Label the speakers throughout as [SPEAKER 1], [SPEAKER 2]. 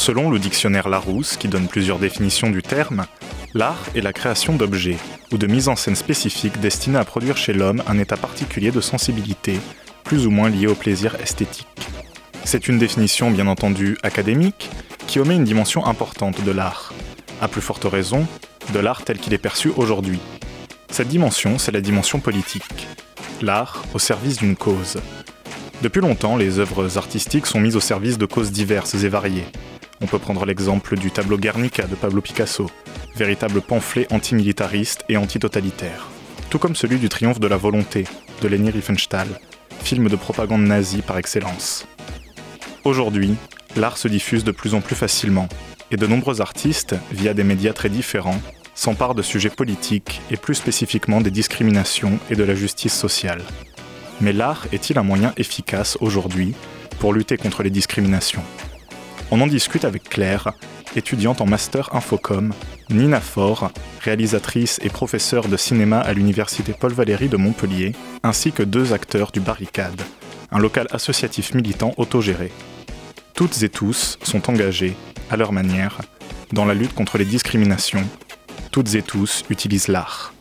[SPEAKER 1] Selon le dictionnaire Larousse, qui donne plusieurs définitions du terme, l'art est la création d'objets ou de mise en scène spécifiques destinés à produire chez l'homme un état particulier de sensibilité, plus ou moins lié au plaisir esthétique. C'est une définition bien entendu académique qui omet une dimension importante de l'art, à plus forte raison de l'art tel qu'il est perçu aujourd'hui. Cette dimension, c'est la dimension politique. L'art au service d'une cause. Depuis longtemps, les œuvres artistiques sont mises au service de causes diverses et variées. On peut prendre l'exemple du tableau Guernica de Pablo Picasso, véritable pamphlet antimilitariste et antitotalitaire. Tout comme celui du triomphe de la volonté de Leni Riefenstahl, film de propagande nazie par excellence. Aujourd'hui, l'art se diffuse de plus en plus facilement, et de nombreux artistes, via des médias très différents, s'emparent de sujets politiques et plus spécifiquement des discriminations et de la justice sociale. Mais l'art est-il un moyen efficace aujourd'hui pour lutter contre les discriminations? On en discute avec Claire, étudiante en master Infocom, Nina Faure, réalisatrice et professeure de cinéma à l'université Paul Valéry de Montpellier, ainsi que deux acteurs du Barricade, un local associatif militant autogéré. Toutes et tous sont engagés, à leur manière, dans la lutte contre les discriminations. Toutes et tous utilisent l'art.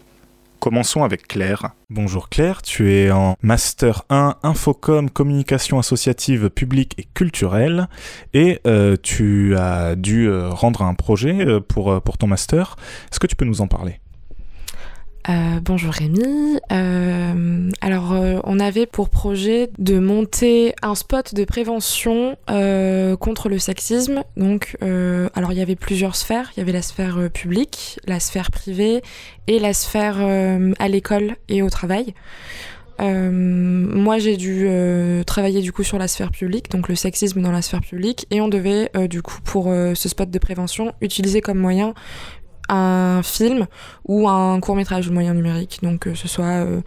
[SPEAKER 1] Commençons avec Claire. Bonjour Claire, tu es en Master 1 Infocom Communication associative publique et culturelle et euh, tu as dû euh, rendre un projet euh, pour, pour ton master. Est-ce que tu peux nous en parler?
[SPEAKER 2] Euh, bonjour Rémi. Euh, alors, euh, on avait pour projet de monter un spot de prévention contre le sexisme. Donc, alors il y avait plusieurs sphères. Il y avait la sphère publique, la sphère privée et la sphère à l'école et au travail. moi, j'ai dû travailler du coup sur la sphère publique, donc le sexisme dans la sphère publique, et on devait du coup pour ce spot de prévention utiliser comme moyen un film ou un court métrage moyen numérique, donc que ce soit euh,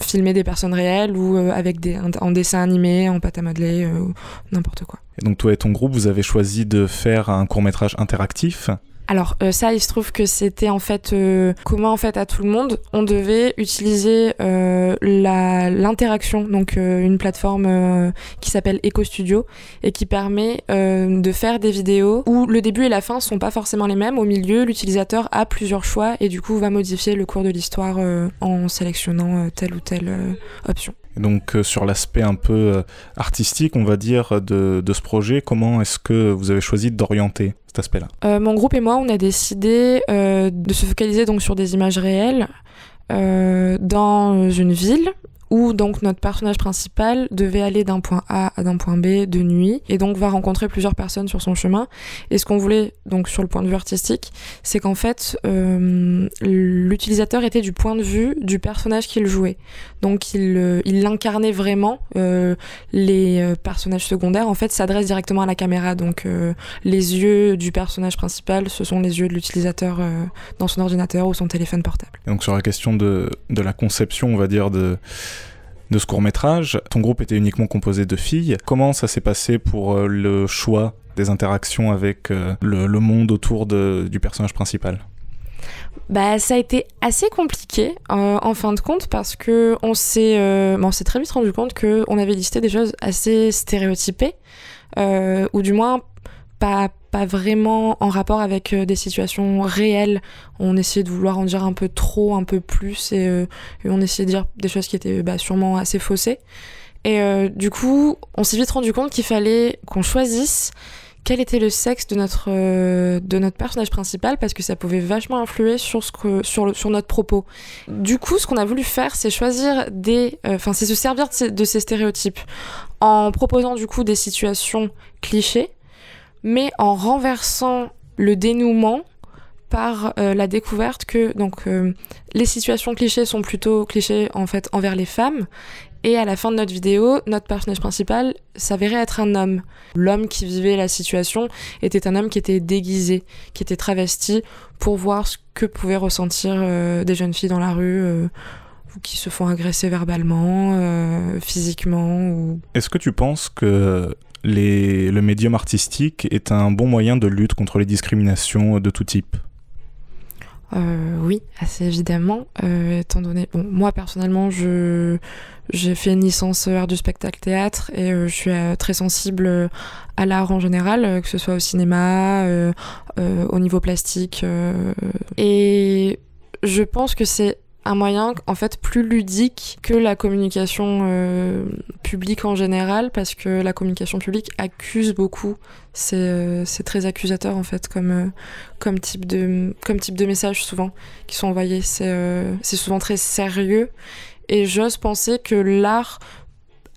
[SPEAKER 2] filmer des personnes réelles ou euh, avec des en dessin animé, en pâte à modeler, euh, n'importe quoi.
[SPEAKER 1] Et donc toi et ton groupe, vous avez choisi de faire un court métrage interactif?
[SPEAKER 2] Alors euh, ça, il se trouve que c'était en fait euh, commun en fait à tout le monde. On devait utiliser euh, l'interaction, donc une plateforme qui s'appelle Eco Studio et qui permet de faire des vidéos où le début et la fin sont pas forcément les mêmes. Au milieu, l'utilisateur a plusieurs choix et du coup va modifier le cours de l'histoire en sélectionnant telle ou telle option.
[SPEAKER 1] Donc sur l'aspect un peu artistique, on va dire, de, de ce projet, comment est-ce que vous avez choisi d'orienter aspect-là?
[SPEAKER 2] Euh, Mon groupe et moi, on a décidé euh, de se focaliser donc sur des images réelles euh, dans une ville où donc notre personnage principal devait aller d'un point A à d'un point B de nuit et donc va rencontrer plusieurs personnes sur son chemin. Et ce qu'on voulait donc sur le point de vue artistique, c'est qu'en fait euh, l'utilisateur était du point de vue du personnage qu'il jouait. Donc il, euh, il incarnait vraiment euh, les euh, personnages secondaires. En fait, s'adresse directement à la caméra. Donc les yeux du personnage principal, ce sont les yeux de l'utilisateur dans son ordinateur ou son téléphone portable.
[SPEAKER 1] donc sur la question de, de la conception, on va dire de de ce court métrage. Ton groupe était uniquement composé de filles. Comment ça s'est passé pour euh, le choix des interactions avec euh, le, monde autour du personnage principal?
[SPEAKER 2] Bah, ça a été assez compliqué euh, en fin de compte parce que on s'est s'est très vite rendu compte que on avait listé des choses assez stéréotypées ou du moins pas pas vraiment en rapport avec euh, des situations réelles. On essayait de vouloir en dire un peu trop, un peu plus, et, euh, on essayait de dire des choses qui étaient bah, sûrement assez faussées. Et euh, du coup, on s'est vite rendu compte qu'il fallait qu'on choisisse quel était le sexe de notre, de notre personnage principal parce que ça pouvait vachement influer sur, ce que, sur, sur notre propos. Du coup, ce qu'on a voulu faire, c'est choisir des. Enfin, c'est se servir de ces, de ces, stéréotypes en proposant du coup des situations clichés mais en renversant le dénouement par euh, la découverte que donc euh, les situations clichés sont plutôt clichés en fait envers les femmes et à la fin de notre vidéo, notre personnage principal s'avérait être un homme. L'homme qui vivait la situation était un homme qui était déguisé, qui était travesti pour voir ce que pouvaient ressentir euh, des jeunes filles dans la rue qui se font agresser verbalement, physiquement ou
[SPEAKER 1] Est-ce que tu penses que le médium artistique est un bon moyen de lutte contre les discriminations de tout type
[SPEAKER 2] Euh, oui, assez évidemment, euh, étant donné. Bon, moi personnellement, je j'ai fait une licence art du spectacle théâtre et euh, je suis euh, très sensible euh, à l'art en général, euh, que ce soit au cinéma, euh, euh, au niveau plastique, euh, et je pense que c'est un moyen en fait plus ludique que la communication euh, publique en général parce que la communication publique accuse beaucoup c'est euh, très accusateur en fait comme euh, comme type de comme type de messages souvent qui sont envoyés. C'est euh, souvent très sérieux. Et j'ose penser que l'art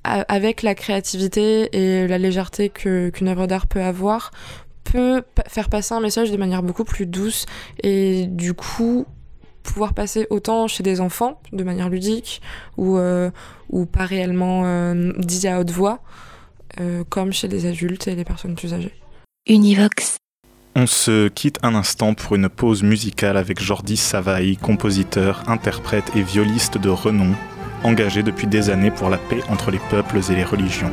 [SPEAKER 2] avec la créativité et la légèreté qu'une œuvre d'art peut avoir peut faire passer un message de manière beaucoup plus douce. Et du coup pouvoir passer autant chez des enfants de manière ludique ou euh, ou pas réellement euh, dit à haute voix euh, comme chez des adultes et les personnes plus âgées.
[SPEAKER 3] Univox.
[SPEAKER 1] On se quitte un instant pour une pause musicale avec Jordi Savaï, compositeur, interprète et violiste de renom, engagé depuis des années pour la paix entre les peuples et les religions.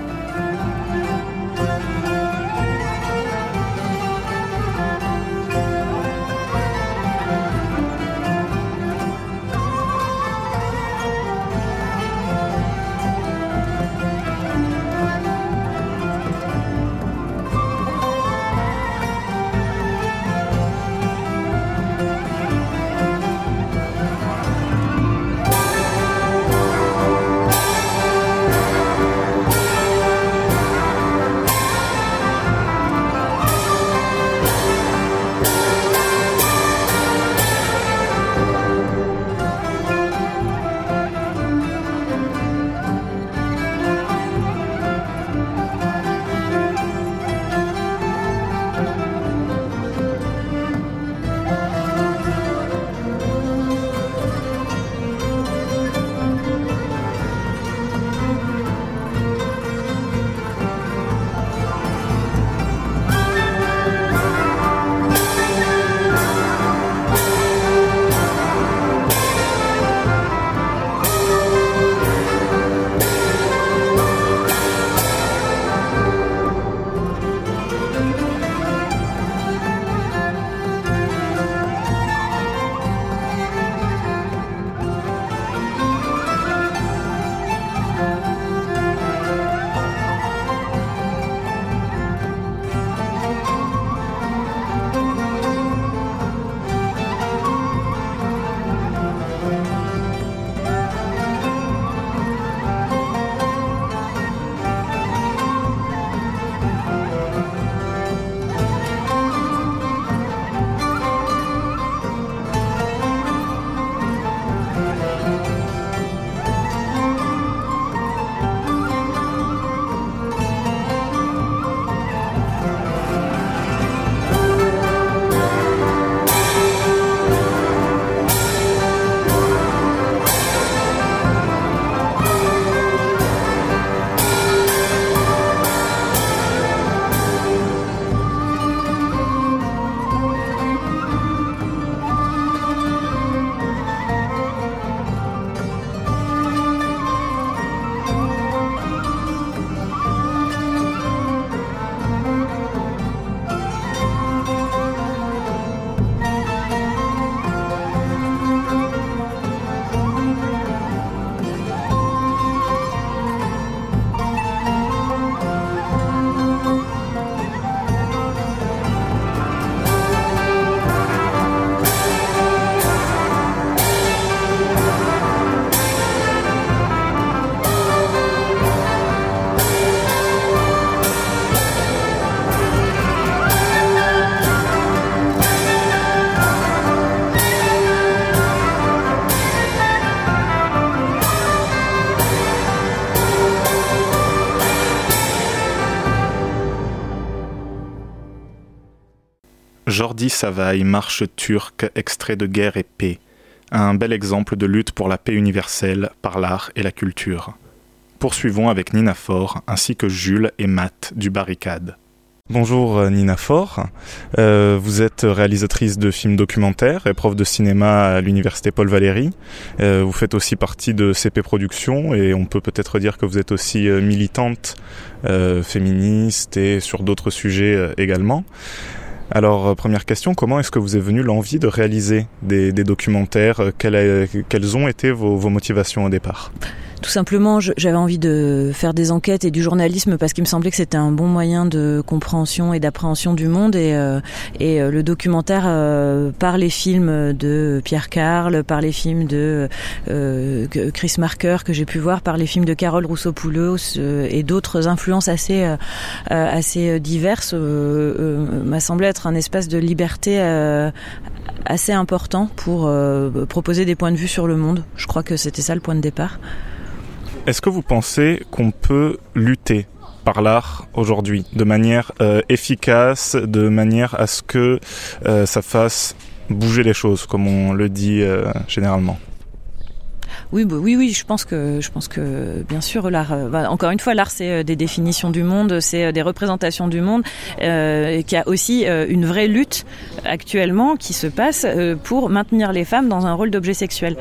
[SPEAKER 1] Jordi Savaille, Marche turque, extrait de Guerre et paix. Un bel exemple de lutte pour la paix universelle par l'art et la culture. Poursuivons avec Nina Faure ainsi que Jules et Matt du Barricade. Bonjour euh, Nina Faure, euh, vous êtes réalisatrice de films documentaires et prof de cinéma à l'université Paul Valéry. Euh, vous faites aussi partie de CP Productions et on peut peut-être dire que vous êtes aussi militante féministe et sur d'autres sujets également. Alors première question, comment est-ce que vous est venue l'envie de réaliser des, documentaires? Quelles, quelles, ont été vos motivations au départ?
[SPEAKER 4] Tout simplement, j'avais envie de faire des enquêtes et du journalisme parce qu'il me semblait que c'était un bon moyen de compréhension et d'appréhension du monde. Et, euh, et euh, le documentaire, euh, par les films de Pierre Carl, par les films de euh, Chris Marker que j'ai pu voir, par les films de Carole Rousseau-Poulos et d'autres influences assez, assez diverses, m'a semblé être un espace de liberté assez important pour proposer des points de vue sur le monde. Je crois que c'était ça le point de départ.
[SPEAKER 1] Est-ce que vous pensez qu'on peut lutter par l'art aujourd'hui de manière euh, efficace, de manière à ce que euh, ça fasse bouger les choses, comme on le dit euh, généralement?
[SPEAKER 4] Oui, bah, oui, oui, je pense que, je pense que, bien sûr, l'art. Euh, bah, encore une fois, l'art, c'est euh, des définitions du monde, c'est euh, des représentations du monde, euh, qui a aussi euh, une vraie lutte actuellement qui se passe euh, pour maintenir les femmes dans un rôle d'objet sexuel,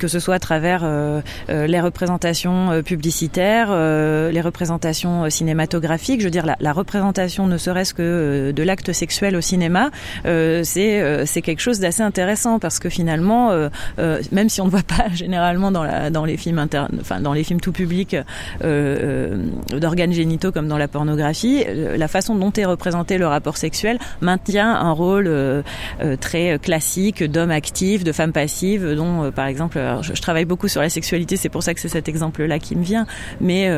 [SPEAKER 4] que ce soit à travers les représentations publicitaires, les représentations cinématographiques. Je veux dire, la, la représentation, ne serait-ce que de l'acte sexuel au cinéma, c'est c'est quelque chose d'assez intéressant parce que finalement, même si on ne voit pas généralement dans, les films tout publics euh, euh, d'organes génitaux comme dans la pornographie, euh, la façon dont est représenté le rapport sexuel maintient un rôle très classique d'homme actif, de femme passive, dont par exemple, je, travaille beaucoup sur la sexualité, c'est pour ça que c'est cet exemple-là qui me vient, mais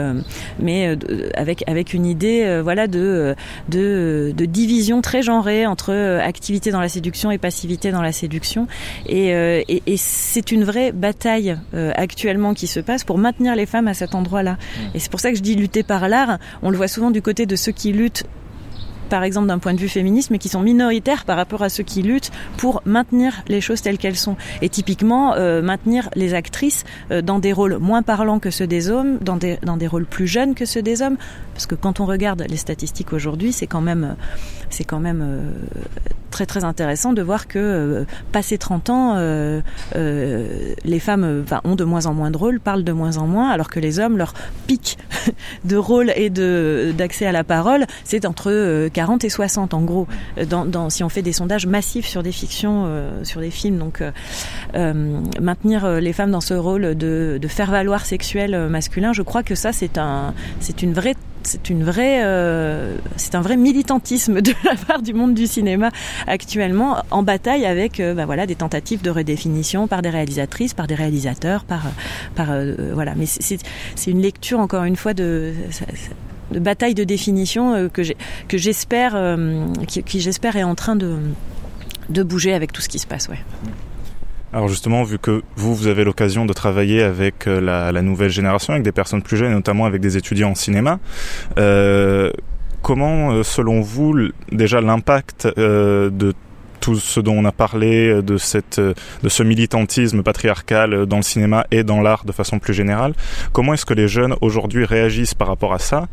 [SPEAKER 4] mais avec avec une idée voilà de, de division très genrée entre activité dans la séduction et passivité dans la séduction, et, et c'est une vraie bataille euh, actuellement qui se passe pour maintenir les femmes à cet endroit-là. Mmh. Et c'est pour ça que je dis lutter par l'art. On le voit souvent du côté de ceux qui luttent par exemple d'un point de vue féministe, mais qui sont minoritaires par rapport à ceux qui luttent pour maintenir les choses telles qu'elles sont. Et typiquement, euh, maintenir les actrices euh, dans des rôles moins parlants que ceux des hommes, dans des, dans des rôles plus jeunes que ceux des hommes. Parce que quand on regarde les statistiques aujourd'hui, c'est quand même, c'est quand même euh, très très intéressant de voir que euh, passé 30 ans, euh, euh, les femmes enfin, ont de moins en moins de rôles, parlent de moins en moins, alors que les hommes, leur pic de rôle et de d'accès à la parole, c'est entre 40 et 60 en gros. Dans, dans, si on fait des sondages massifs sur des fictions, euh, sur des films, donc maintenir les femmes dans ce rôle de, de faire valoir sexuel masculin, je crois que ça c'est un, c'est une vraie c'est une vraie, euh, c'est un vrai militantisme de la part du monde du cinéma actuellement en bataille avec, euh, bah voilà, des tentatives de redéfinition par des réalisatrices, par des réalisateurs, par, par euh, voilà. Mais c'est une lecture encore une fois de de bataille de définition euh, que que j'espère euh, qui, qui j'espère est en train de de bouger avec tout ce qui se passe ouais.
[SPEAKER 1] Alors justement, vu que vous, vous avez l'occasion de travailler avec euh, la, la, nouvelle génération, avec des personnes plus jeunes, notamment avec des étudiants en cinéma, euh, comment, euh, selon vous, déjà l'impact euh, de tout ce dont on a parlé, de, cette, de ce militantisme patriarcal dans le cinéma et dans l'art de façon plus générale, comment est-ce que les jeunes aujourd'hui réagissent par rapport à ça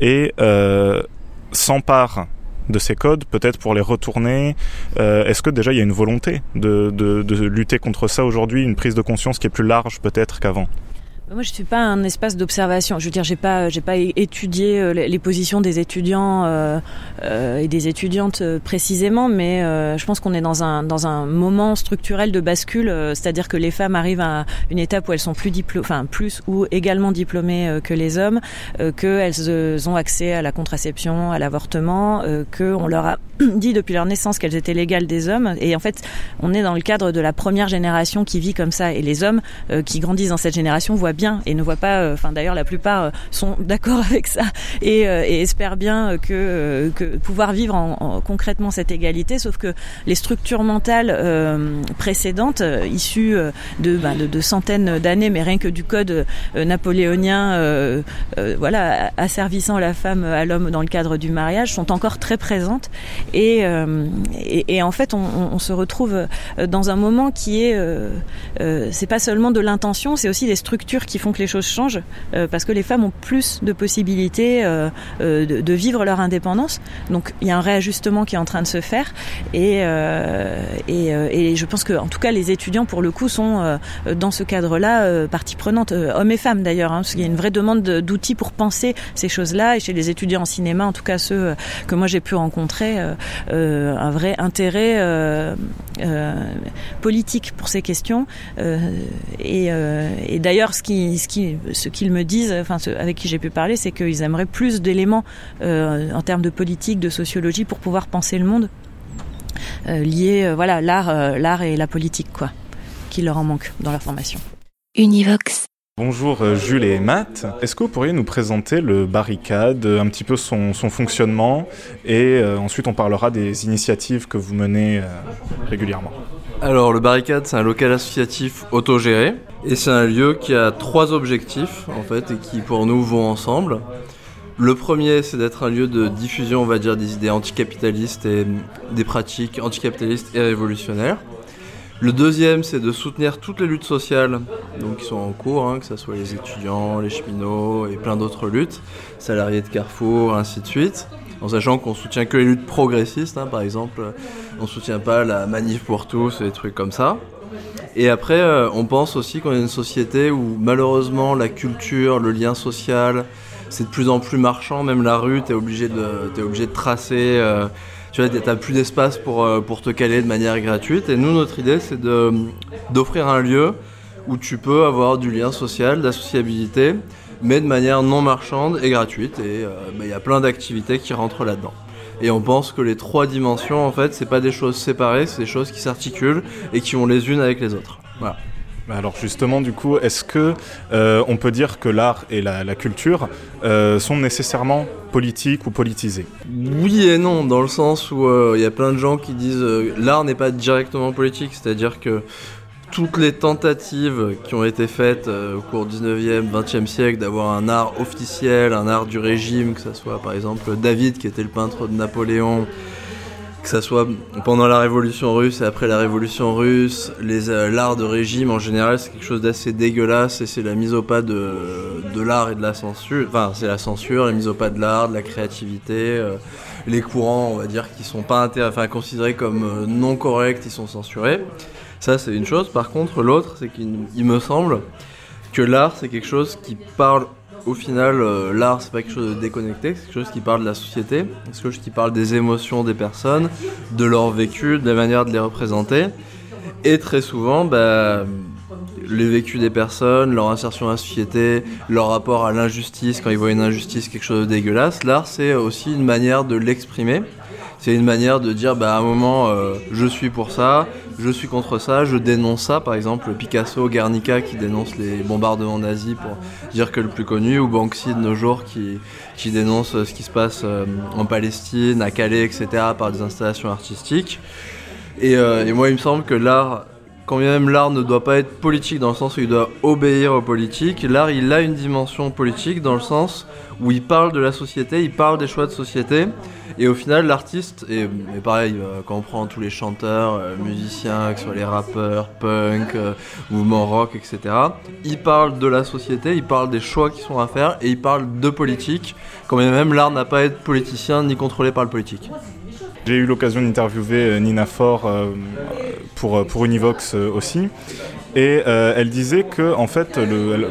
[SPEAKER 1] et euh, s'emparent de ces codes, peut-être pour les retourner. Euh, Est-ce que déjà il y a une volonté de, de, de lutter contre ça aujourd'hui, une prise de conscience qui est plus large peut-être qu'avant?
[SPEAKER 4] Moi, je suis pas un espace d'observation. Je veux dire, j'ai pas, j'ai pas étudié euh, les positions des étudiants euh, euh, et des étudiantes euh, précisément, mais euh, je pense qu'on est dans un dans un moment structurel de bascule, euh, c'est-à-dire que les femmes arrivent à une étape où elles sont plus diplômées, enfin plus ou également diplômées que les hommes, qu'elles ont accès à la contraception, à l'avortement, que on leur a dit depuis leur naissance qu'elles étaient légales des hommes. Et en fait, on est dans le cadre de la première génération qui vit comme ça, et les hommes qui grandissent dans cette génération voient bien bien et ne voient pas, enfin d'ailleurs la plupart sont d'accord avec ça et, et espèrent bien que, que pouvoir vivre en, concrètement cette égalité, sauf que les structures mentales précédentes, issues de, ben, de, de, centaines d'années, mais rien que du code napoléonien, voilà, asservissant la femme à l'homme dans le cadre du mariage, sont encore très présentes et, et, et en fait on, on, se retrouve dans un moment qui est, euh, euh, c'est pas seulement de l'intention, c'est aussi des structures qui font que les choses changent, euh, parce que les femmes ont plus de possibilités euh, euh, de, vivre leur indépendance. Donc il y a un réajustement qui est en train de se faire, et, et, je pense que, en tout cas, les étudiants pour le coup sont dans ce cadre-là partie prenante, hommes et femmes d'ailleurs, hein, parce qu'il y a une vraie demande d'outils pour penser ces choses-là, et chez les étudiants en cinéma, en tout cas ceux que moi j'ai pu rencontrer, un vrai intérêt politique pour ces questions. Et, d'ailleurs, ce qui, ce qu'ils me disent, enfin avec qui j'ai pu parler, c'est qu'ils aimeraient plus d'éléments euh, en termes de politique, de sociologie pour pouvoir penser le monde euh, lié, euh, voilà, l'art, euh, l'art et la politique, quoi, qui leur en manque dans leur formation.
[SPEAKER 3] Univox.
[SPEAKER 1] Bonjour Jules et Matt. Est-ce que vous pourriez nous présenter le barricade, un petit peu son, son fonctionnement et euh, ensuite on parlera des initiatives que vous menez euh, régulièrement?
[SPEAKER 5] Alors le barricade c'est un local associatif autogéré et c'est un lieu qui a trois objectifs en fait et qui pour nous vont ensemble. Le premier c'est d'être un lieu de diffusion on va dire des idées anticapitalistes et des pratiques anticapitalistes et révolutionnaires. Le deuxième, c'est de soutenir toutes les luttes sociales donc, qui sont en cours, hein, que ce soit les étudiants, les cheminots et plein d'autres luttes, salariés de Carrefour, ainsi de suite. En sachant qu'on soutient que les luttes progressistes, hein, par exemple, on soutient pas la manif pour tous et des trucs comme ça. Et après, euh, on pense aussi qu'on est une société où malheureusement la culture, le lien social, c'est de plus en plus marchand. Même la rue, t'es obligé es obligé de tracer. Euh, tu vois, t'as plus d'espace pour, euh, pour te caler de manière gratuite. Et nous, notre idée, c'est d'offrir un lieu où tu peux avoir du lien social, d'associabilité, mais de manière non marchande et gratuite. Et il euh, bah, y a plein d'activités qui rentrent là-dedans. Et on pense que les trois dimensions, en fait, c'est pas des choses séparées, c'est des choses qui s'articulent et qui ont les unes avec les autres. Voilà.
[SPEAKER 1] Alors justement, du coup, est-ce que euh, on peut dire que l'art et la, culture euh, sont nécessairement politiques ou politisés
[SPEAKER 5] Oui et non, dans le sens où il euh, y a plein de gens qui disent l'art n'est pas directement politique, c'est-à-dire que toutes les tentatives qui ont été faites au cours du 19e, 20e siècle d'avoir un art officiel, un art du régime, que ce soit par exemple David qui était le peintre de Napoléon, que ça soit pendant la révolution russe et après la révolution russe, les euh, l'art de régime en général c'est quelque chose d'assez dégueulasse et c'est la mise au pas de, de l'art et de la censure, enfin c'est la censure, la mise au pas de l'art, de la créativité, euh, les courants on va dire qui sont pas enfin considérés comme euh, non corrects, ils sont censurés. Ça c'est une chose. Par contre l'autre c'est qu'il me semble que l'art c'est quelque chose qui parle au final, euh, l'art, c'est pas quelque chose de déconnecté, c'est quelque chose qui parle de la société, c'est quelque chose qui parle des émotions des personnes, de leur vécu, de la manière de les représenter. Et très souvent, bah, les vécus des personnes, leur insertion à la société, leur rapport à l'injustice, quand ils voient une injustice, quelque chose de dégueulasse, l'art, c'est aussi une manière de l'exprimer. C'est une manière de dire, bah, à un moment, euh, je suis pour ça, je suis contre ça, je dénonce ça. Par exemple, Picasso, Guernica qui dénonce les bombardements nazis pour dire que le plus connu, ou Banksy de nos jours qui, dénonce ce qui se passe euh, en Palestine, à Calais, etc., par des installations artistiques. Euh, et moi, il me semble que l'art, quand même l'art ne doit pas être politique dans le sens où il doit obéir aux politiques, l'art, il a une dimension politique dans le sens où il parle de la société, il parle des choix de société. Et au final, l'artiste, et, pareil, euh, quand on prend tous les chanteurs, euh, musiciens, que ce soit les rappeurs, punk, euh, mouvement rock, etc., ils parlent de la société, ils parlent des choix qui sont à faire, et ils parlent de politique, quand même l'art n'a pas à être politicien ni contrôlé par le politique.
[SPEAKER 1] J'ai eu l'occasion d'interviewer Nina Faure euh, pour, pour Univox euh, aussi. Et euh, elle disait que, en fait,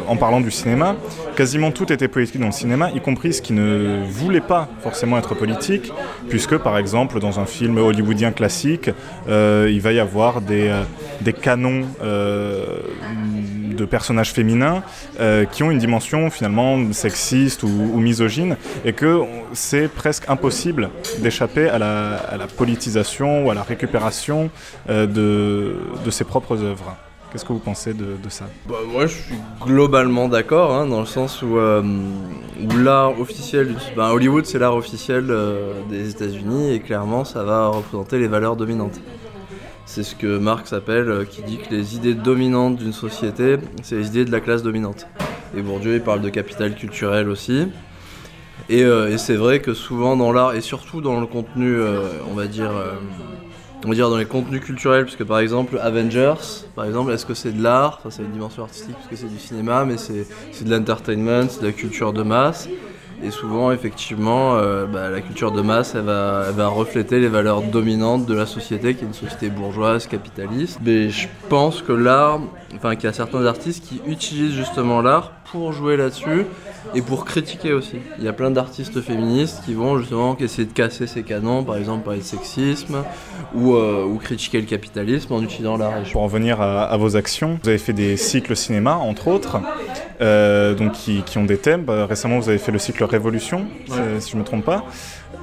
[SPEAKER 1] en parlant du cinéma, quasiment tout était politique dans le cinéma, y compris ce qui ne voulait pas forcément être politique, puisque, par exemple, dans un film hollywoodien classique, euh, il va y avoir des, euh, canons de personnages féminins qui ont une dimension finalement sexiste ou, misogyne, et que c'est presque impossible d'échapper à la, politisation ou à la récupération de ses propres œuvres. Qu'est-ce que vous pensez de, ça?
[SPEAKER 5] Bah, Moi, je suis globalement d'accord, hein, dans le sens où, euh, l'art officiel, bah, Hollywood, c'est l'art officiel euh, des États-Unis, et clairement, ça va représenter les valeurs dominantes. C'est ce que Marx appelle, euh, qui dit que les idées dominantes d'une société, c'est les idées de la classe dominante. Et Bourdieu, il parle de capital culturel aussi. Et c'est vrai que souvent dans l'art, et surtout dans le contenu, on va dire on va dire dans les contenus culturels, puisque par exemple Avengers, par exemple, est-ce que c'est de l'art? Enfin, c'est une dimension artistique puisque c'est du cinéma, mais c'est de l'entertainment, c'est de la culture de masse. Et souvent, effectivement, euh, bah, la culture de masse, va, va, refléter les valeurs dominantes de la société, qui est une société bourgeoise, capitaliste. Mais je pense que l'art, enfin, qu'il y a certains artistes qui utilisent justement l'art pour jouer là-dessus et pour critiquer aussi. Il y a plein d'artistes féministes qui vont justement essayer de casser ces canons, par exemple parler de sexisme ou, euh, ou critiquer le capitalisme en utilisant l'art.
[SPEAKER 1] Pour en venir à, vos actions, vous avez fait des cycles cinéma, entre autres, euh, donc qui, qui, ont des thèmes. Bah, récemment, vous avez fait le cycle Révolution, si je ne me trompe pas.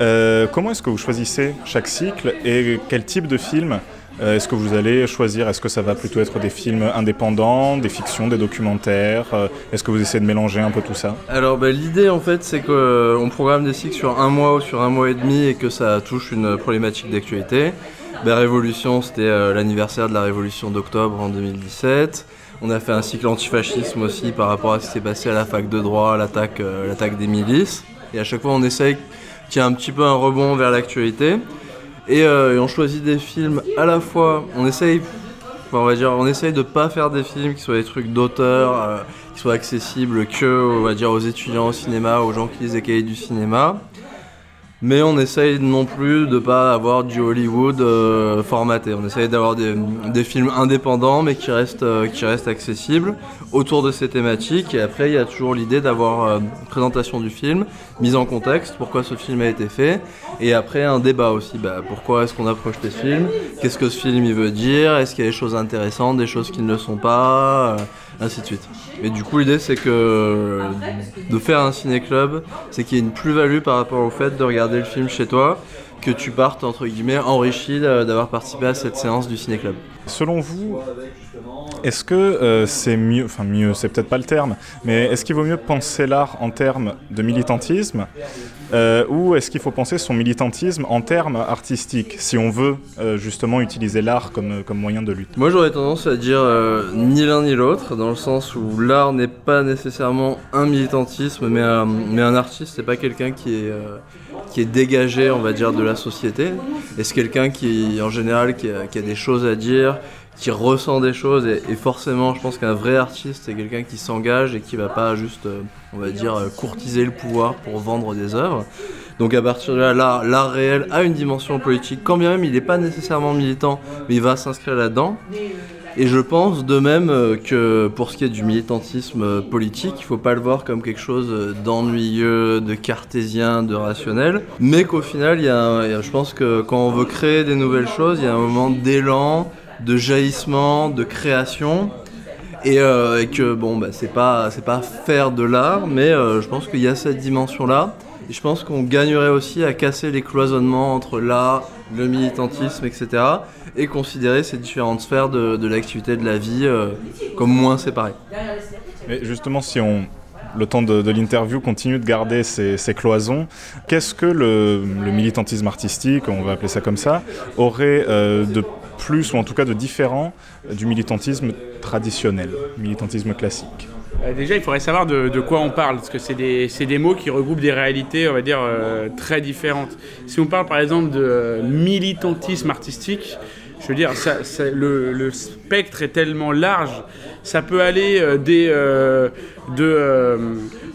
[SPEAKER 1] Euh, comment est-ce que vous choisissez chaque cycle et quel type de film euh, est-ce que vous allez choisir Est-ce que ça va plutôt être des films indépendants, des fictions, des documentaires euh, Est-ce que vous essayez de mélanger un peu tout ça?
[SPEAKER 5] Alors bah, l'idée en fait c'est qu'on euh, programme des cycles sur un mois ou sur un mois et demi et que ça touche une problématique d'actualité. Bah, Révolution c'était l'anniversaire de la Révolution d'octobre en 2017. On a fait un cycle antifascisme aussi par rapport à ce qui s'est passé à la fac de droit, l'attaque des milices. Et à chaque fois on essaye qu'il y ait un petit peu un rebond vers l'actualité. Euh, et, on choisit des films à la fois, on essaye, on va dire, on essaye de pas faire des films qui soient des trucs d'auteur, euh, qui soient accessibles que, on va dire, aux étudiants au cinéma, aux gens qui lisent les cahiers du cinéma. Mais on essaye non plus de pas avoir du Hollywood euh, formaté. On essaye d'avoir des, films indépendants mais qui restent, qui restent accessibles autour de ces thématiques. Et après, il y a toujours l'idée d'avoir une présentation du film, mise en contexte, pourquoi ce film a été fait, et après, un débat aussi. Bah, pourquoi est-ce qu'on approche ce film Qu'est-ce que ce film il veut dire? Est-ce qu'il y a des choses intéressantes, des choses qui ne le sont pas? Euh, Ainsi de suite. Et du coup, l'idée, c'est que de faire un ciné-club, c'est qu'il y ait une plus-value par rapport au fait de regarder le film chez toi, que tu partes, entre guillemets, enrichi d'avoir participé à cette séance du ciné-club.
[SPEAKER 1] Selon vous, est-ce que euh, c'est mieux, enfin mieux, c'est peut-être pas le terme, mais est-ce qu'il vaut mieux penser l'art en termes de militantisme euh, ou est-ce qu'il faut penser son militantisme en termes artistiques, si on veut euh, justement utiliser l'art comme, comme moyen de lutte?
[SPEAKER 5] Moi j'aurais tendance à dire ni l'un ni l'autre, dans le sens où l'art n'est pas nécessairement un militantisme, mais un, mais un artiste, c'est pas quelqu'un qui est, qui est dégagé, on va dire, de la société, et c'est quelqu'un qui, en général, qui a des choses à dire, qui ressent des choses et, forcément je pense qu'un vrai artiste c'est quelqu'un qui s'engage et qui va pas juste euh, on va dire euh, courtiser le pouvoir pour vendre des œuvres. Donc à partir de là l'art, réel a une dimension politique quand bien même il n'est pas nécessairement militant mais il va s'inscrire là-dedans et je pense de même euh, que pour ce qui est du militantisme politique, il ne faut pas le voir comme quelque chose d'ennuyeux, de cartésien, de rationnel, mais qu'au final, y a, je pense que quand on veut créer des nouvelles choses, il y a un moment d'élan, de jaillissement, de création. Et, euh, que bon, bah, c'est pas, pas faire de l'art, mais euh, je pense qu'il y a cette dimension-là. Et je pense qu'on gagnerait aussi à casser les cloisonnements entre l'art, le militantisme, etc. Et considérer ces différentes sphères de, l'activité de la vie euh, comme moins séparées.
[SPEAKER 1] Mais justement, si on, le temps de, l'interview continue de garder ces, cloisons. Qu'est-ce que le, militantisme artistique, on va appeler ça comme ça, aurait de plus, ou en tout cas de différent du militantisme traditionnel, militantisme classique?
[SPEAKER 6] Euh, Déjà, il faudrait savoir de, quoi on parle, parce que c'est des, des, mots qui regroupent des réalités, on va dire, euh, très différentes. Si on parle par exemple de euh, militantisme artistique, je veux dire, le, spectre est tellement large, ça peut aller des, de,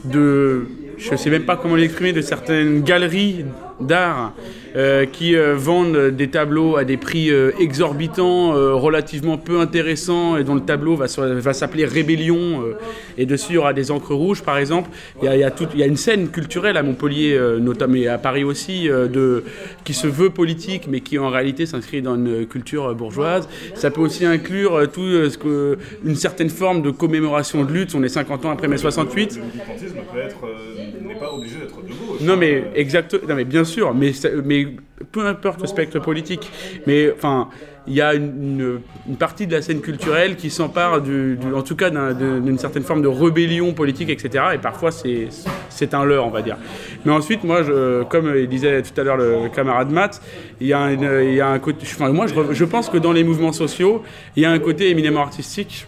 [SPEAKER 6] de, je ne sais même pas comment l'exprimer, de certaines galeries d'art euh, qui euh, vendent des tableaux à des prix euh, exorbitants, relativement peu intéressants, et dont le tableau va, va s'appeler Rébellion, et dessus il y aura des encres rouges par exemple. Il y a, il y a, il y a une scène culturelle à Montpellier, notamment à Paris aussi, de, qui se veut politique, mais qui en réalité s'inscrit dans une culture bourgeoise. Ça peut aussi inclure tout ce que, une certaine forme de commémoration de lutte. On est 50 ans après mai 68.
[SPEAKER 1] Le militantisme n'est pas obligé d'être de gauche.
[SPEAKER 6] Non mais exact, non mais bien sûr, mais mais peu importe le spectre politique, mais enfin il y a une, partie de la scène culturelle qui s'empare, en tout cas d'une certaine forme de rébellion politique, etc. Et parfois c'est un leurre, on va dire. Mais ensuite, moi, comme disait tout à l'heure le camarade Matt, il y y a un côté. Enfin, moi, je pense que dans les mouvements sociaux, il y a un côté éminemment artistique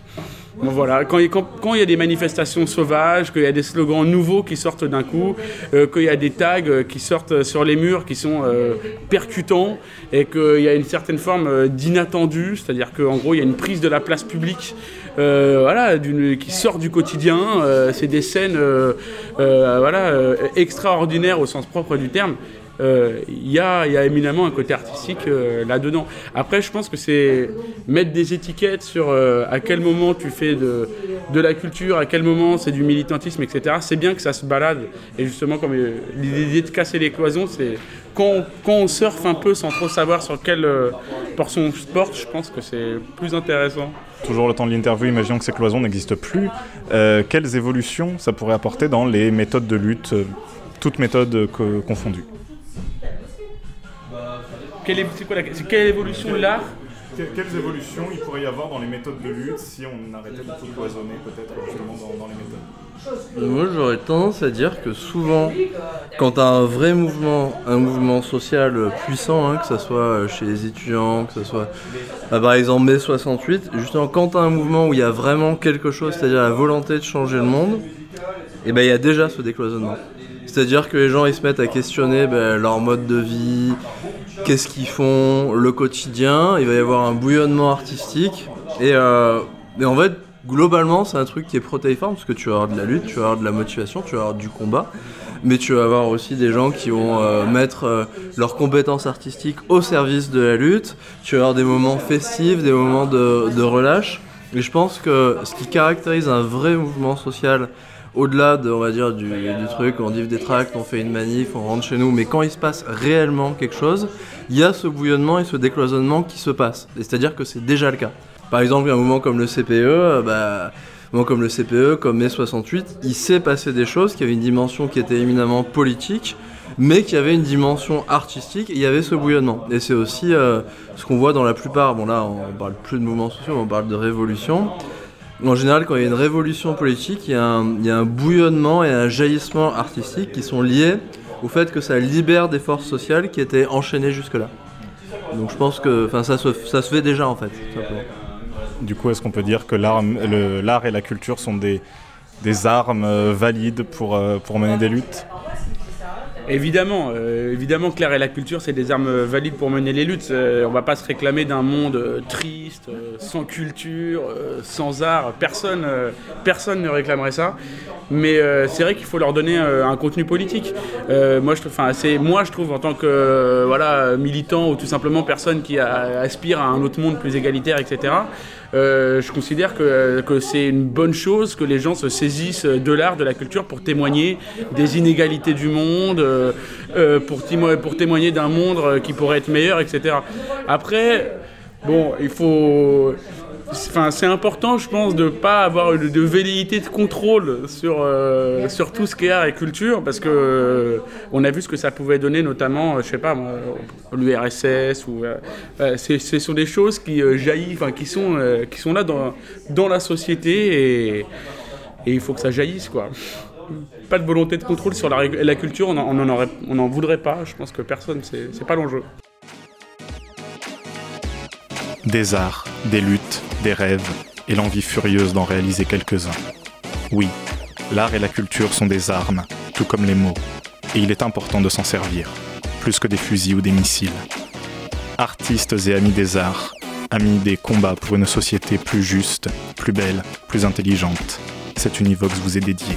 [SPEAKER 6] voilà, quand, il y a des manifestations sauvages, qu'il y a des slogans nouveaux qui sortent d'un coup, euh, qu'il y a des tags euh, qui sortent sur les murs qui sont euh, percutants et qu'il y a une certaine forme d'inattendu, c'est-à-dire qu'en gros il y a une prise de la place publique qui sort du quotidien, c'est des scènes extraordinaires au sens propre du terme il euh, y, a, y, a, éminemment un côté artistique euh, là-dedans. Après, je pense que c'est mettre des étiquettes sur euh, à quel moment tu fais de, la culture, à quel moment c'est du militantisme, etc. C'est bien que ça se balade. Et justement, comme l'idée de casser les cloisons, c'est quand, on surfe un peu sans trop savoir sur quelle portion on se porte, je pense que c'est plus intéressant.
[SPEAKER 1] Toujours le temps de l'interview, imaginons que ces cloisons n'existent plus. quelles évolutions ça pourrait apporter dans les méthodes de lutte, toutes méthodes confondues?
[SPEAKER 6] Quelle, est, quoi, quelle évolution de l'art?
[SPEAKER 1] Quelles évolutions il pourrait y avoir dans les méthodes de lutte si on arrêtait de tout cloisonner peut-être justement dans, les méthodes?
[SPEAKER 5] Moi j'aurais tendance à dire que souvent quand tu as un vrai mouvement, un mouvement social puissant, hein, que ce soit chez les étudiants, que ce soit bah, par exemple mai 68, justement quand tu as un mouvement où il y a vraiment quelque chose, c'est-à-dire la volonté de changer le monde, et eh ben il y a déjà ce décloisonnement. C'est-à-dire que les gens ils se mettent à questionner ben, leur mode de vie, qu'est-ce qu'ils font, le quotidien, il va y avoir un bouillonnement artistique. Et, euh, en fait, globalement, c'est un truc qui est protéiforme parce que tu vas avoir de la lutte, tu vas avoir de la motivation, tu vas avoir du combat. Mais tu vas avoir aussi des gens qui vont euh, mettre euh, leurs compétences artistiques au service de la lutte. Tu vas avoir des moments festifs, des moments de relâche. Et je pense que ce qui caractérise un vrai mouvement social, au-delà de, on va dire, du, truc, on livre des tracts, on fait une manif, on rentre chez nous, mais quand il se passe réellement quelque chose, il y a ce bouillonnement et ce décloisonnement qui se passe. C'est-à-dire que c'est déjà le cas. Par exemple, un moment comme le CPE, bah, un moment comme le CPE, comme mai 68, il s'est passé des choses qui avaient une dimension qui était éminemment politique, mais qui avait une dimension artistique, et il y avait ce bouillonnement. Et c'est aussi euh, ce qu'on voit dans la plupart, bon là on parle plus de mouvements sociaux, on parle de révolution, en général, quand il y a une révolution politique, il y, a un, bouillonnement et un jaillissement artistique qui sont liés au fait que ça libère des forces sociales qui étaient enchaînées jusque-là. Donc je pense que ça se, ça se fait déjà en fait.
[SPEAKER 1] Du coup, est-ce qu'on peut dire que l'art et la culture sont des, armes euh, valides euh, pour mener des luttes?
[SPEAKER 6] Évidemment, euh, évidemment l'art et la culture, c'est des armes valides pour mener les luttes. Euh, on va pas se réclamer d'un monde euh, triste, sans culture, sans art. Personne, personne ne réclamerait ça. Mais c'est vrai qu'il faut leur donner un contenu politique. moi, je trouve, moi, je trouve, en tant que voilà militant ou tout simplement personne qui aspire à un autre monde plus égalitaire, etc. Euh, je considère que, que c'est une bonne chose que les gens se saisissent de l'art, de la culture pour témoigner des inégalités du monde, euh, euh, pour, pour témoigner d'un monde qui pourrait être meilleur, etc. Après, bon, il faut Enfin, c'est important, je pense, de ne pas avoir de, velléité de contrôle sur, euh, sur tout ce qui est art et culture, parce que euh, on a vu ce que ça pouvait donner, notamment, euh, je sais pas, l'URSS, ou ce sont des choses qui jaillissent, qui sont, qui sont là dans, dans la société, et, il faut que ça jaillisse, quoi. Pas de volonté de contrôle sur la, culture, on n'en on en voudrait pas. Je pense que personne, c'est pas l'enjeu.
[SPEAKER 1] Des arts, des luttes, des rêves et l'envie furieuse d'en réaliser quelques-uns. Oui, l'art et la culture sont des armes, tout comme les mots, et il est important de s'en servir, plus que des fusils ou des missiles. Artistes et amis des arts, amis des combats pour une société plus juste, plus belle, plus intelligente, cet Univox vous est dédié.